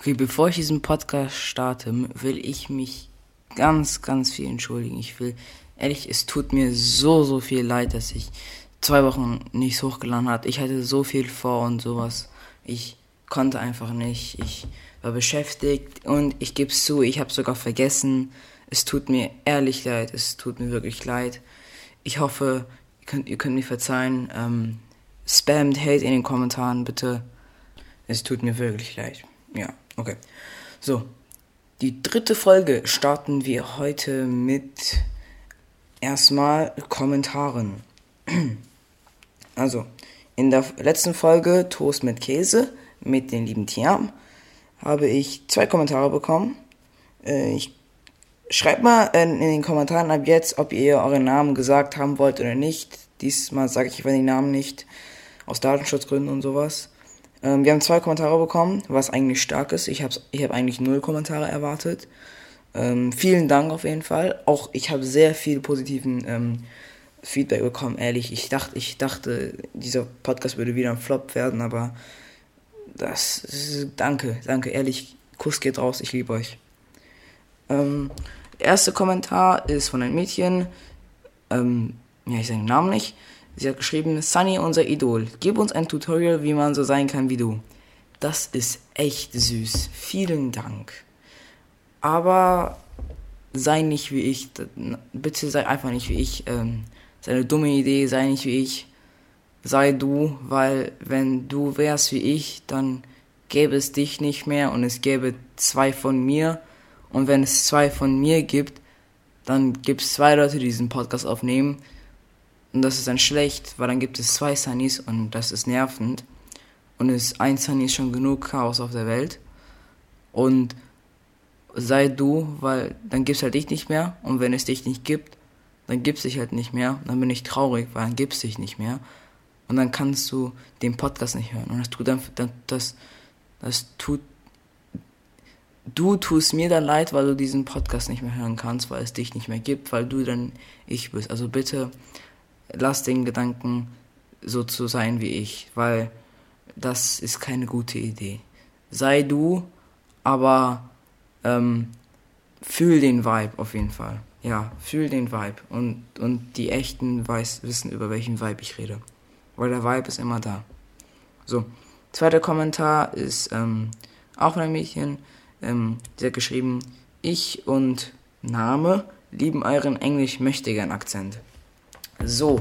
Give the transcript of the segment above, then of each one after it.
Okay, bevor ich diesen Podcast starte, will ich mich ganz, ganz viel entschuldigen. Ich will, ehrlich, es tut mir so, so viel leid, dass ich zwei Wochen nichts hochgeladen hat. Ich hatte so viel vor und sowas. Ich konnte einfach nicht. Ich war beschäftigt und ich gebe es zu, ich habe sogar vergessen. Es tut mir ehrlich leid. Es tut mir wirklich leid. Ich hoffe, ihr könnt, ihr könnt mir verzeihen. Ähm, spamt Hate in den Kommentaren, bitte. Es tut mir wirklich leid. Ja. Okay. So. Die dritte Folge starten wir heute mit erstmal Kommentaren. Also, in der letzten Folge Toast mit Käse mit den lieben Tiam habe ich zwei Kommentare bekommen. Äh, ich schreibt mal in, den Kommentaren ab jetzt, ob ihr euren Namen gesagt haben wollt oder nicht. Diesmal sage ich einfach die Namen nicht aus Datenschutzgründen und sowas. Ähm, wir haben zwei Kommentare bekommen, was eigentlich stark ist. Ich habe ich hab eigentlich null Kommentare erwartet. Ähm, vielen Dank auf jeden Fall. Auch ich habe sehr viel positiven ähm, Feedback bekommen, ehrlich. Ich dachte, ich dachte, dieser Podcast würde wieder ein Flop werden, aber das danke, danke, ehrlich. Kuss geht raus, ich liebe euch. Ähm, erste Kommentar ist von einem Mädchen. Ähm, ja, ich sage den Namen nicht. Sie hat geschrieben, Sunny, unser Idol, gib uns ein Tutorial, wie man so sein kann wie du. Das ist echt süß. Vielen Dank. Aber sei nicht wie ich. Bitte sei einfach nicht wie ich. Ähm, sei eine dumme Idee, sei nicht wie ich. Sei du, weil wenn du wärst wie ich, dann gäbe es dich nicht mehr und es gäbe zwei von mir. Und wenn es zwei von mir gibt, dann gibt es zwei Leute, die diesen Podcast aufnehmen und das ist dann schlecht, weil dann gibt es zwei Sunnys und das ist nervend. Und es ein Sunny ist schon genug Chaos auf der Welt. Und sei du, weil dann gibt es halt dich nicht mehr. Und wenn es dich nicht gibt, dann gibt es dich halt nicht mehr. Dann bin ich traurig, weil dann gibt es dich nicht mehr. Und dann kannst du den Podcast nicht hören. Und das tut dann, das, das tut, du tust mir dann leid, weil du diesen Podcast nicht mehr hören kannst, weil es dich nicht mehr gibt, weil du dann ich bist. Also bitte, lass den Gedanken so zu sein wie ich, weil das ist keine gute Idee. Sei du, aber ähm, fühl den Vibe auf jeden Fall. Ja, fühl den Vibe. Und, und die Echten weiß, wissen, über welchen Vibe ich rede. Weil der Vibe ist immer da. So, zweiter Kommentar ist ähm, auch einem Mädchen. Ähm, sie hat geschrieben, ich und Name lieben euren englisch-mächtigen Akzent. So,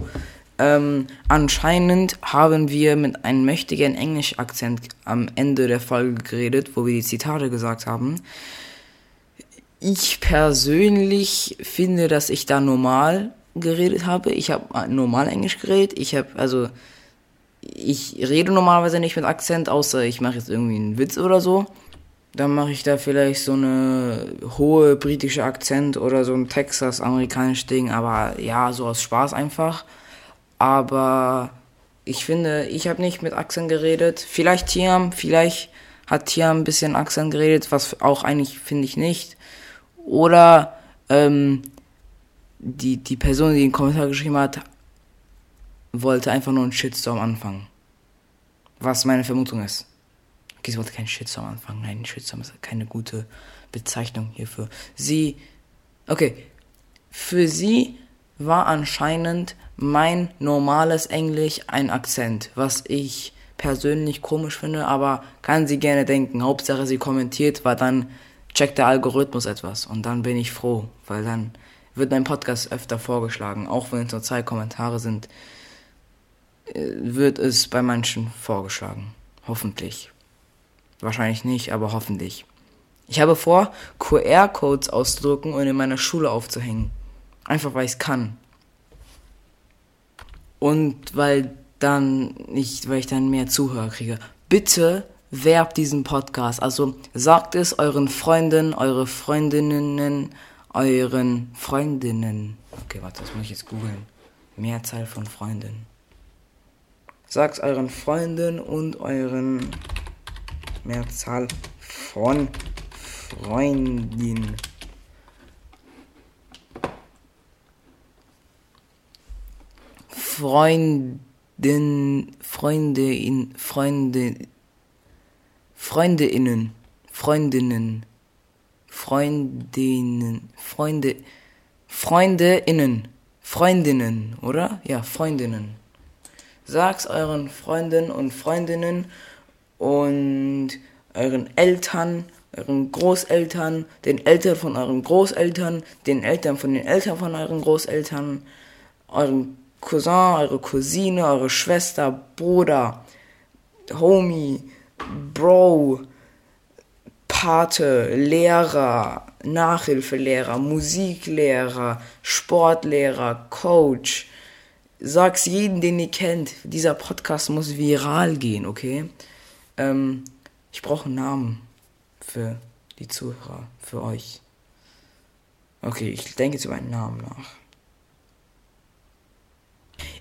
ähm, anscheinend haben wir mit einem mächtigen Englisch-Akzent am Ende der Folge geredet, wo wir die Zitate gesagt haben. Ich persönlich finde, dass ich da normal geredet habe. Ich habe normal Englisch geredet. Ich habe, also, ich rede normalerweise nicht mit Akzent, außer ich mache jetzt irgendwie einen Witz oder so. Dann mache ich da vielleicht so eine hohe britische Akzent oder so ein Texas-amerikanisches Ding, aber ja, so aus Spaß einfach. Aber ich finde, ich habe nicht mit Akzent geredet. Vielleicht Tiam, vielleicht hat Tiam ein bisschen Akzent geredet, was auch eigentlich finde ich nicht. Oder ähm, die, die Person, die den Kommentar geschrieben hat, wollte einfach nur einen Shitstorm anfangen. Was meine Vermutung ist. Okay, sie wollte keinen Shitstorm anfangen. Nein, Shitstorm ist keine gute Bezeichnung hierfür. Sie, okay, für sie war anscheinend mein normales Englisch ein Akzent, was ich persönlich komisch finde, aber kann sie gerne denken. Hauptsache sie kommentiert, weil dann checkt der Algorithmus etwas und dann bin ich froh, weil dann wird mein Podcast öfter vorgeschlagen, auch wenn es nur zwei Kommentare sind, äh, wird es bei manchen vorgeschlagen. Hoffentlich. Wahrscheinlich nicht, aber hoffentlich. Ich habe vor, QR-Codes auszudrucken und in meiner Schule aufzuhängen. Einfach weil ich es kann. Und weil dann nicht, weil ich dann mehr Zuhörer kriege. Bitte werbt diesen Podcast. Also sagt es euren Freunden, eure Freundinnen, euren Freundinnen. Okay, warte, das muss ich jetzt googeln. Mehrzahl von Freunden. Sagt euren Freunden und euren Mehrzahl von Freundin. Freundin, Freunde in, Freunde, Freundeinnen, Freundinnen, Freundinnen, Freunde, Freundeinnen, Freundinnen, oder? Ja, Freundinnen. Sag's euren Freunden und Freundinnen und euren Eltern, euren Großeltern, den Eltern von euren Großeltern, den Eltern von den Eltern von euren Großeltern, euren Cousin, eure Cousine, eure Schwester, Bruder, Homie, Bro, Pate, Lehrer, Nachhilfelehrer, Musiklehrer, Sportlehrer, Coach. Sag's jeden, den ihr kennt. Dieser Podcast muss viral gehen, okay? Ähm, ich brauche einen Namen für die Zuhörer, für euch. Okay, ich denke jetzt über einen Namen nach.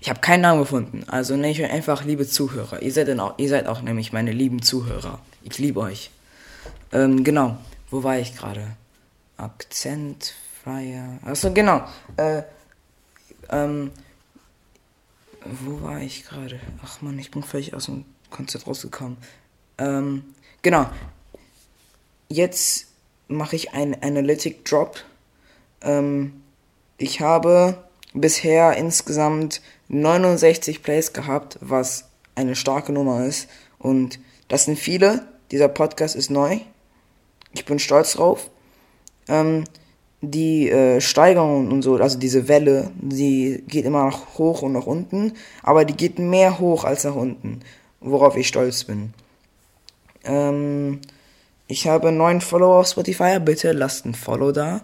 Ich habe keinen Namen gefunden. Also nenne ich euch einfach liebe Zuhörer. Ihr seid, dann auch, ihr seid auch nämlich meine lieben Zuhörer. Ich liebe euch. Ähm, genau. Wo war ich gerade? Akzentfreier. Achso, genau. Äh, ähm, wo war ich gerade? Ach man, ich bin völlig aus dem Konzept rausgekommen. Ähm, genau. Jetzt mache ich einen Analytic Drop. Ähm, ich habe bisher insgesamt 69 Plays gehabt, was eine starke Nummer ist. Und das sind viele. Dieser Podcast ist neu. Ich bin stolz drauf. Ähm, die äh, Steigerung und so, also diese Welle, die geht immer nach hoch und nach unten, aber die geht mehr hoch als nach unten, worauf ich stolz bin. Ähm, ich habe neun Follower auf Spotify, bitte lasst ein Follow da.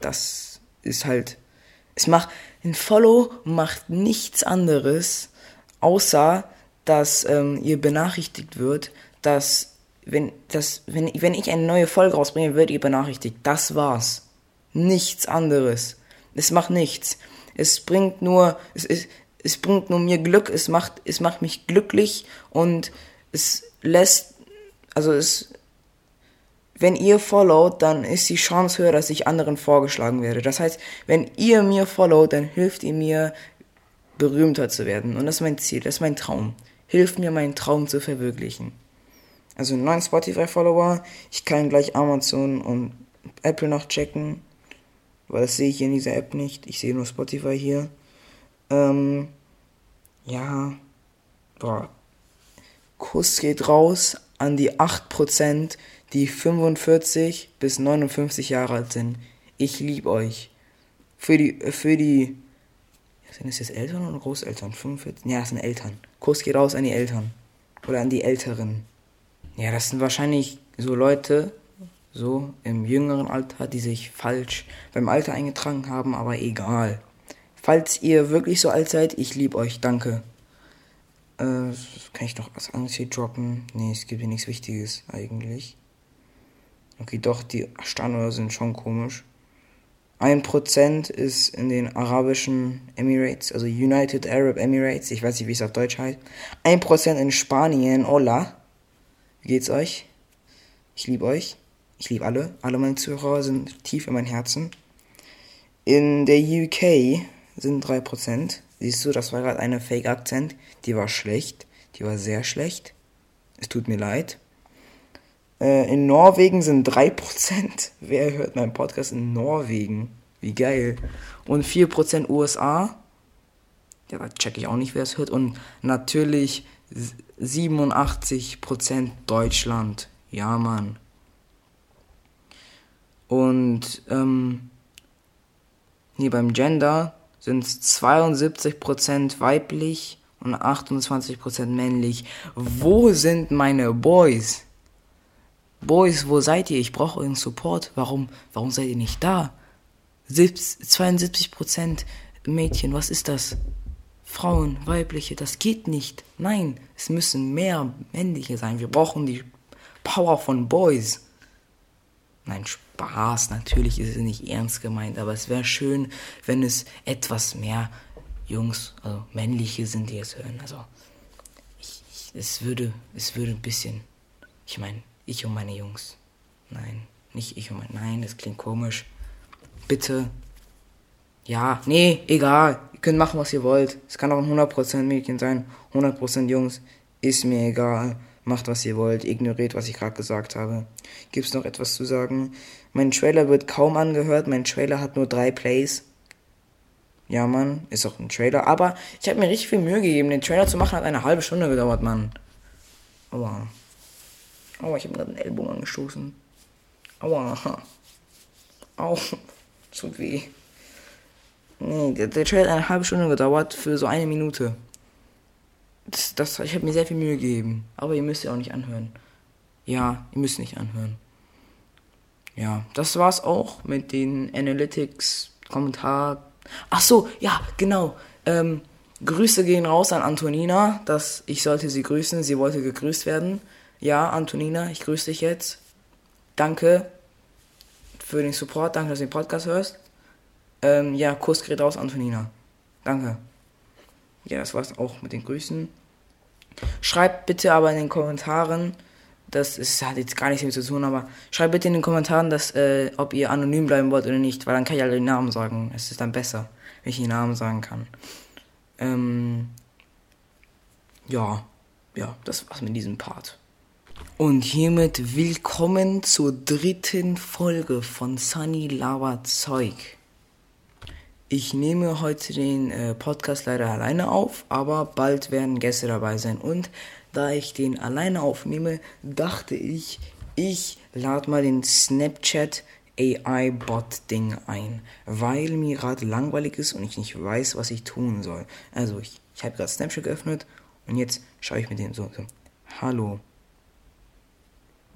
Das ist halt, es macht, ein Follow macht nichts anderes, außer dass ähm, ihr benachrichtigt wird, dass wenn, das, wenn, wenn ich eine neue Folge rausbringe, wird ihr benachrichtigt. Das war's. Nichts anderes. Es macht nichts. Es bringt nur, es, es, es bringt nur mir Glück, es macht, es macht mich glücklich und es lässt, also es, wenn ihr followt, dann ist die Chance höher, dass ich anderen vorgeschlagen werde. Das heißt, wenn ihr mir followt, dann hilft ihr mir, berühmter zu werden. Und das ist mein Ziel, das ist mein Traum. Hilft mir, meinen Traum zu verwirklichen. Also neun Spotify-Follower. Ich kann gleich Amazon und Apple noch checken. Weil das sehe ich in dieser App nicht. Ich sehe nur Spotify hier. Ähm, ja. Boah. Kuss geht raus an die 8%, die 45 bis 59 Jahre alt sind. Ich liebe euch. Für die, für die, sind das jetzt Eltern oder Großeltern? 45? Ja, das sind Eltern. Kuss geht raus an die Eltern. Oder an die Älteren. Ja, das sind wahrscheinlich so Leute, so im jüngeren Alter, die sich falsch beim Alter eingetragen haben, aber egal. Falls ihr wirklich so alt seid, ich liebe euch, danke. Äh, kann ich noch was anderes hier droppen? Nee, es gibt hier nichts Wichtiges eigentlich. Okay, doch, die Standorte sind schon komisch. Ein Prozent ist in den arabischen Emirates, also United Arab Emirates, ich weiß nicht, wie es auf Deutsch heißt. Ein Prozent in Spanien, hola. Wie geht's euch? Ich liebe euch. Ich liebe alle. Alle meine Zuhörer sind tief in mein Herzen. In der UK sind 3%. Siehst du, das war gerade eine Fake-Akzent. Die war schlecht. Die war sehr schlecht. Es tut mir leid. Äh, in Norwegen sind 3%. Wer hört meinen Podcast in Norwegen? Wie geil. Und 4% USA. Ja, da check ich auch nicht, wer es hört. Und natürlich 87% Deutschland. Ja, Mann. Und ähm, hier beim Gender sind es 72% weiblich und 28% männlich. Wo sind meine Boys? Boys, wo seid ihr? Ich brauche euren Support. Warum, warum seid ihr nicht da? 72% Mädchen, was ist das? Frauen, weibliche, das geht nicht. Nein, es müssen mehr männliche sein. Wir brauchen die Power von Boys. Nein, Spaß, natürlich ist es nicht ernst gemeint, aber es wäre schön, wenn es etwas mehr Jungs, also männliche sind, die es hören. Also, ich, ich, es würde, es würde ein bisschen, ich meine, ich und meine Jungs. Nein, nicht ich und meine, nein, das klingt komisch. Bitte. Ja, nee, egal. Ihr könnt machen, was ihr wollt. Es kann auch ein 100% Mädchen sein, 100% Jungs. Ist mir egal. Macht, was ihr wollt, ignoriert, was ich gerade gesagt habe. Gibt's noch etwas zu sagen? Mein Trailer wird kaum angehört, mein Trailer hat nur drei Plays. Ja, Mann, ist auch ein Trailer. Aber ich habe mir richtig viel Mühe gegeben. Den Trailer zu machen hat eine halbe Stunde gedauert, Mann. Aua. Aua, ich habe gerade einen Ellbogen angestoßen. Aua. Au. Tut weh. Nee, der, der Trailer hat eine halbe Stunde gedauert für so eine Minute. Das, das, ich habe mir sehr viel Mühe gegeben. Aber ihr müsst ja auch nicht anhören. Ja, ihr müsst nicht anhören. Ja, das war's auch mit den Analytics, Kommentar. Ach so, ja, genau. Ähm, Grüße gehen raus an Antonina, dass ich sollte sie grüßen. Sie wollte gegrüßt werden. Ja, Antonina, ich grüße dich jetzt. Danke für den Support. Danke, dass du den Podcast hörst. Ähm, ja, Kuss geht raus, Antonina. Danke. Ja, das war's auch mit den Grüßen. Schreibt bitte aber in den Kommentaren, das ist, hat jetzt gar nichts damit zu tun, aber schreibt bitte in den Kommentaren, dass, äh, ob ihr anonym bleiben wollt oder nicht, weil dann kann ich alle den Namen sagen. Es ist dann besser, wenn ich den Namen sagen kann. Ähm, ja, ja, das war's mit diesem Part. Und hiermit willkommen zur dritten Folge von Sunny Lava Zeug. Ich nehme heute den äh, Podcast leider alleine auf, aber bald werden Gäste dabei sein. Und da ich den alleine aufnehme, dachte ich, ich lade mal den Snapchat AI-Bot-Ding ein, weil mir gerade langweilig ist und ich nicht weiß, was ich tun soll. Also ich, ich habe gerade Snapchat geöffnet und jetzt schaue ich mit dem so, so, hallo.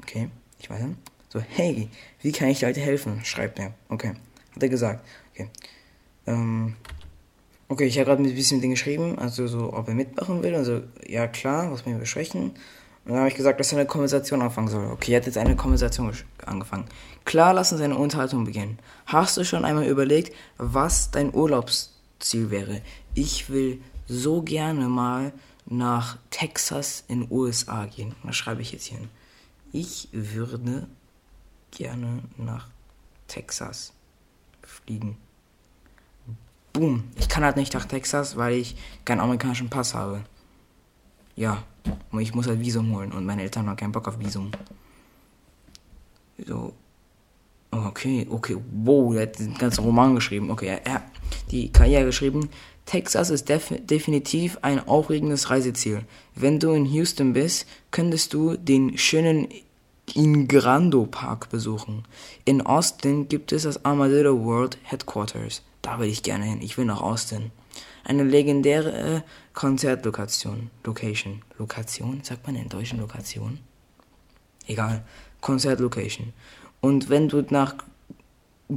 Okay, ich weiß nicht. So, hey, wie kann ich Leute helfen? Schreibt er. Okay, hat er gesagt. Okay. Ähm, okay, ich habe gerade ein bisschen mit ihm geschrieben, also so, ob er mitmachen will. Also, ja klar, was wir besprechen. Und dann habe ich gesagt, dass er eine Konversation anfangen soll. Okay, er hat jetzt eine Konversation angefangen. Klar, lass uns eine Unterhaltung beginnen. Hast du schon einmal überlegt, was dein Urlaubsziel wäre? Ich will so gerne mal nach Texas in USA gehen. Das schreibe ich jetzt hier hin. Ich würde gerne nach Texas fliegen. Boom. Ich kann halt nicht nach Texas, weil ich keinen amerikanischen Pass habe. Ja. Und ich muss halt Visum holen und meine Eltern haben keinen Bock auf Visum. So. Okay, okay. Wow, er hat den ganzen Roman geschrieben. Okay, er, er die Karriere geschrieben. Texas ist def definitiv ein aufregendes Reiseziel. Wenn du in Houston bist, könntest du den schönen Ingrando Park besuchen. In Austin gibt es das Armadillo World Headquarters. Da will ich gerne hin. Ich will nach Austin. Eine legendäre Konzertlokation. Location. Lokation? Sagt man in deutschen Lokation? Egal. Konzertlocation. Und wenn du nach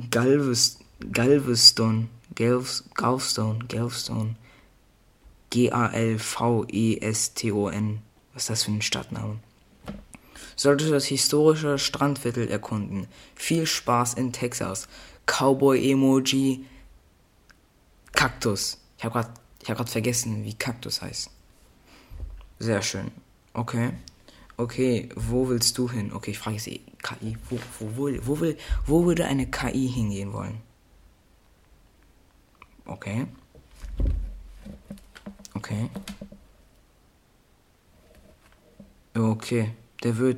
Galveston, Galveston, Galveston, Galveston, G-A-L-V-E-S-T-O-N, was ist das für ein Stadtname? Solltest du das historische Strandviertel erkunden. Viel Spaß in Texas. Cowboy-Emoji, Kaktus. Ich habe gerade ich vergessen, wie Kaktus heißt. Sehr schön. Okay. Okay, wo willst du hin? Okay, ich frage jetzt KI. Wo, wo, wo, wo, will, wo würde eine KI hingehen wollen? Okay. Okay. Okay, der wird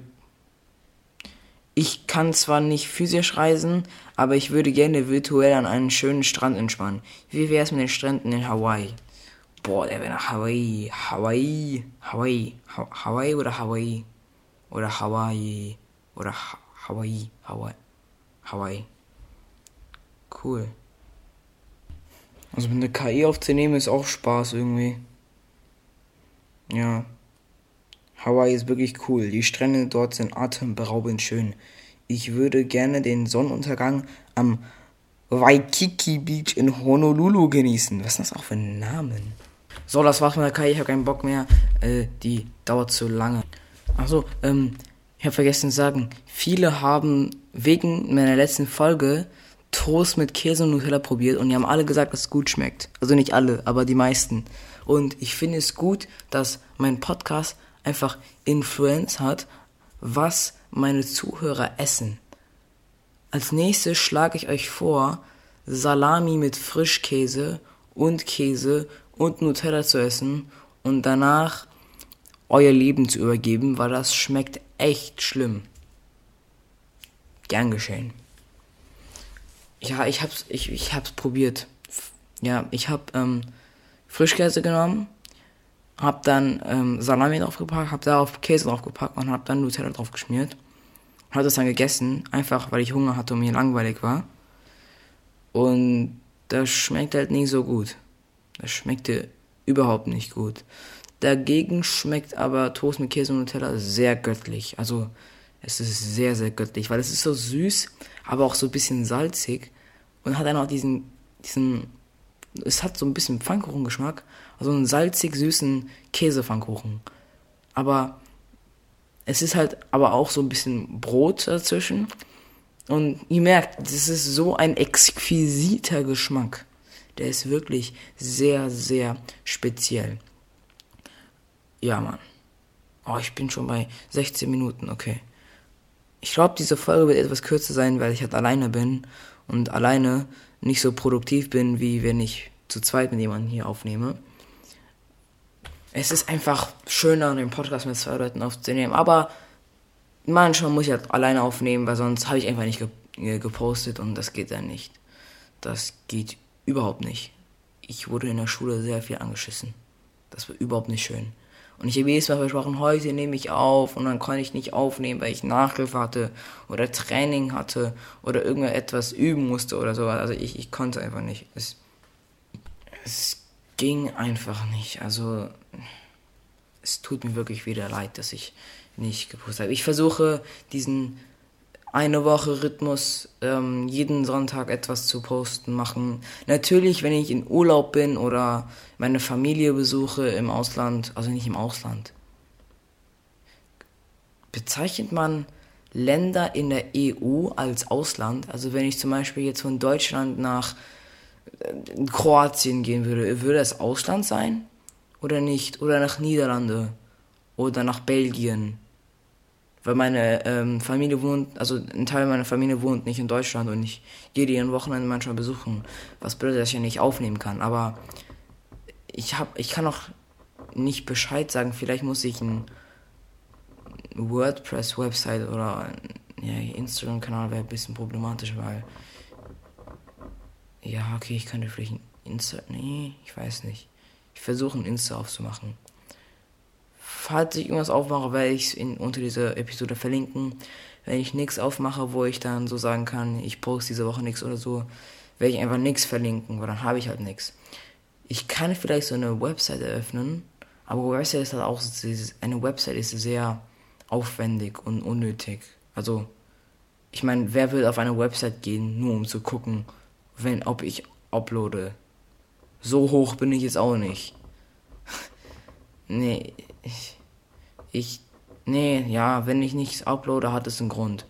ich kann zwar nicht physisch reisen, aber ich würde gerne virtuell an einen schönen Strand entspannen. Wie wäre es mit den Stränden in Hawaii? Boah, der wäre nach Hawaii. Hawaii. Hawaii. Ha Hawaii oder Hawaii? Oder Hawaii. Oder ha Hawaii. Hawaii. Hawaii. Cool. Also mit einer KI aufzunehmen ist auch Spaß irgendwie. Ja. Hawaii ist wirklich cool. Die Strände dort sind atemberaubend schön. Ich würde gerne den Sonnenuntergang am Waikiki Beach in Honolulu genießen. Was ist das auch für ein Namen? So, das war's mit der KI. Ich habe keinen Bock mehr. Äh, die dauert zu lange. Achso, ähm, ich habe vergessen zu sagen. Viele haben wegen meiner letzten Folge Toast mit Käse und Nutella probiert und die haben alle gesagt, dass es gut schmeckt. Also nicht alle, aber die meisten. Und ich finde es gut, dass mein Podcast einfach Influenz hat, was meine Zuhörer essen. Als nächstes schlage ich euch vor, Salami mit Frischkäse und Käse und Nutella zu essen und danach euer Leben zu übergeben, weil das schmeckt echt schlimm. Gern geschehen. Ja, ich hab's, ich, ich hab's probiert. Ja, ich hab ähm, Frischkäse genommen, hab dann ähm, Salami draufgepackt, hab da auf Käse draufgepackt und hab dann Nutella drauf geschmiert. Hab das dann gegessen, einfach weil ich Hunger hatte und mir langweilig war. Und das schmeckt halt nicht so gut. Das schmeckte überhaupt nicht gut. Dagegen schmeckt aber Toast mit Käse und Nutella sehr göttlich. Also es ist sehr, sehr göttlich, weil es ist so süß, aber auch so ein bisschen salzig und hat dann auch diesen, diesen, es hat so ein bisschen Pfannkuchengeschmack, also einen salzig süßen Käsepfannkuchen. Aber es ist halt aber auch so ein bisschen Brot dazwischen. Und ihr merkt, das ist so ein exquisiter Geschmack. Der ist wirklich sehr, sehr speziell. Ja, Mann. Oh, ich bin schon bei 16 Minuten, okay. Ich glaube, diese Folge wird etwas kürzer sein, weil ich halt alleine bin und alleine nicht so produktiv bin, wie wenn ich zu zweit mit jemandem hier aufnehme. Es ist einfach schöner, den Podcast mit zwei Leuten aufzunehmen, aber manchmal muss ich halt alleine aufnehmen, weil sonst habe ich einfach nicht ge gepostet und das geht dann nicht. Das geht überhaupt nicht. Ich wurde in der Schule sehr viel angeschissen. Das war überhaupt nicht schön. Und ich habe jedes Mal versprochen, heute nehme ich auf und dann konnte ich nicht aufnehmen, weil ich Nachhilfe hatte oder Training hatte oder irgendetwas üben musste oder sowas. Also ich, ich konnte einfach nicht. Es, es ging einfach nicht. Also es tut mir wirklich wieder leid, dass ich nicht gepostet habe. Ich versuche diesen eine Woche Rhythmus, ähm, jeden Sonntag etwas zu posten, machen. Natürlich, wenn ich in Urlaub bin oder meine Familie besuche im Ausland, also nicht im Ausland. Bezeichnet man Länder in der EU als Ausland? Also wenn ich zum Beispiel jetzt von Deutschland nach äh, Kroatien gehen würde, würde es Ausland sein? Oder nicht? Oder nach Niederlande? Oder nach Belgien? weil meine ähm, Familie wohnt, also ein Teil meiner Familie wohnt nicht in Deutschland und ich gehe die an Wochenende manchmal besuchen, was bedeutet, dass ich ja nicht aufnehmen kann. Aber ich hab, ich kann auch nicht Bescheid sagen. Vielleicht muss ich ein WordPress-Website oder ja, Instagram-Kanal wäre ein bisschen problematisch, weil ja, okay, ich könnte vielleicht ein Insta, nee, ich weiß nicht. Ich versuche ein Insta aufzumachen falls ich irgendwas aufmache, werde ich es unter dieser Episode verlinken. Wenn ich nichts aufmache, wo ich dann so sagen kann, ich poste diese Woche nichts oder so, werde ich einfach nichts verlinken, weil dann habe ich halt nichts. Ich kann vielleicht so eine Website eröffnen, aber Website ist halt auch, eine Website ist sehr aufwendig und unnötig. Also, ich meine, wer will auf eine Website gehen, nur um zu gucken, wenn, ob ich uploade? So hoch bin ich jetzt auch nicht. nee, ich, ich, nee, ja, wenn ich nichts uploade, hat es einen Grund.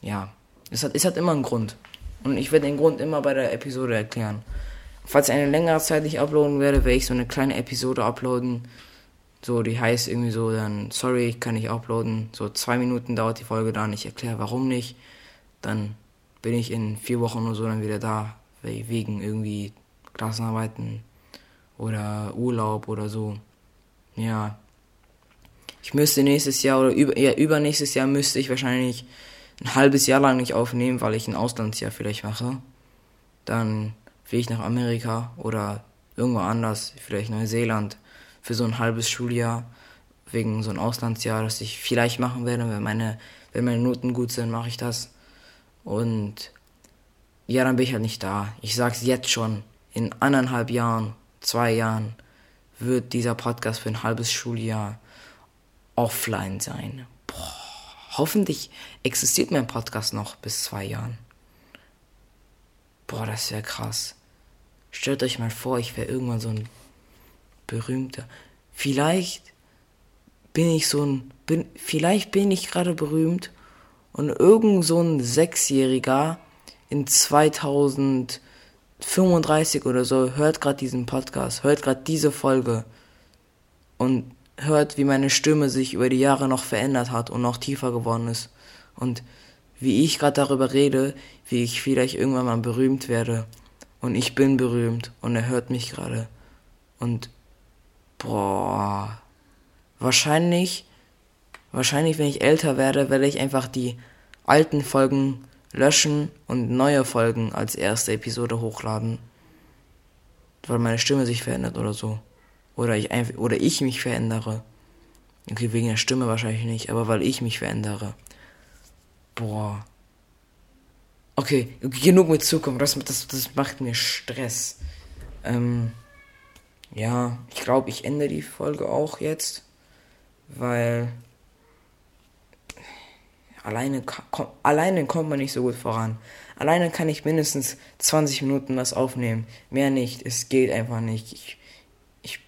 Ja, es hat, es hat immer einen Grund. Und ich werde den Grund immer bei der Episode erklären. Falls ich eine längere Zeit nicht uploaden werde, werde ich so eine kleine Episode uploaden. So, die heißt irgendwie so dann, sorry, ich kann nicht uploaden. So zwei Minuten dauert die Folge dann. Ich erkläre, warum nicht. Dann bin ich in vier Wochen oder so dann wieder da. Wegen irgendwie Klassenarbeiten oder Urlaub oder so. Ja. Ich müsste nächstes Jahr oder über, ja, übernächstes Jahr müsste ich wahrscheinlich ein halbes Jahr lang nicht aufnehmen, weil ich ein Auslandsjahr vielleicht mache. Dann fliege ich nach Amerika oder irgendwo anders, vielleicht Neuseeland, für so ein halbes Schuljahr, wegen so ein Auslandsjahr, das ich vielleicht machen werde, wenn meine, wenn meine Noten gut sind, mache ich das. Und ja, dann bin ich halt nicht da. Ich sag's jetzt schon. In anderthalb Jahren, zwei Jahren wird dieser Podcast für ein halbes Schuljahr offline sein. Boah, hoffentlich existiert mein Podcast noch bis zwei Jahren. Boah, das wäre krass. Stellt euch mal vor, ich wäre irgendwann so ein berühmter. Vielleicht bin ich so ein, bin, vielleicht bin ich gerade berühmt und irgend so ein Sechsjähriger in 2035 oder so hört gerade diesen Podcast, hört gerade diese Folge und hört, wie meine Stimme sich über die Jahre noch verändert hat und noch tiefer geworden ist. Und wie ich gerade darüber rede, wie ich vielleicht irgendwann mal berühmt werde. Und ich bin berühmt und er hört mich gerade. Und boah, wahrscheinlich, wahrscheinlich, wenn ich älter werde, werde ich einfach die alten Folgen löschen und neue Folgen als erste Episode hochladen. Weil meine Stimme sich verändert oder so. Oder ich, oder ich mich verändere. Okay, wegen der Stimme wahrscheinlich nicht, aber weil ich mich verändere. Boah. Okay, genug mit Zukunft. Das, das, das macht mir Stress. Ähm, ja, ich glaube, ich ende die Folge auch jetzt. Weil alleine, alleine kommt man nicht so gut voran. Alleine kann ich mindestens 20 Minuten was aufnehmen. Mehr nicht. Es geht einfach nicht. Ich, ich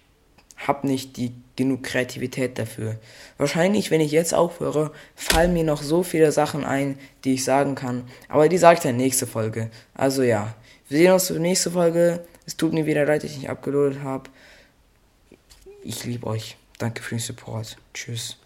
habe nicht die genug Kreativität dafür. Wahrscheinlich, wenn ich jetzt aufhöre, fallen mir noch so viele Sachen ein, die ich sagen kann. Aber die sage ich dann nächste Folge. Also ja, wir sehen uns zur nächsten Folge. Es tut mir wieder leid, dass ich nicht abgeloadet habe. Ich liebe euch. Danke für den Support. Tschüss.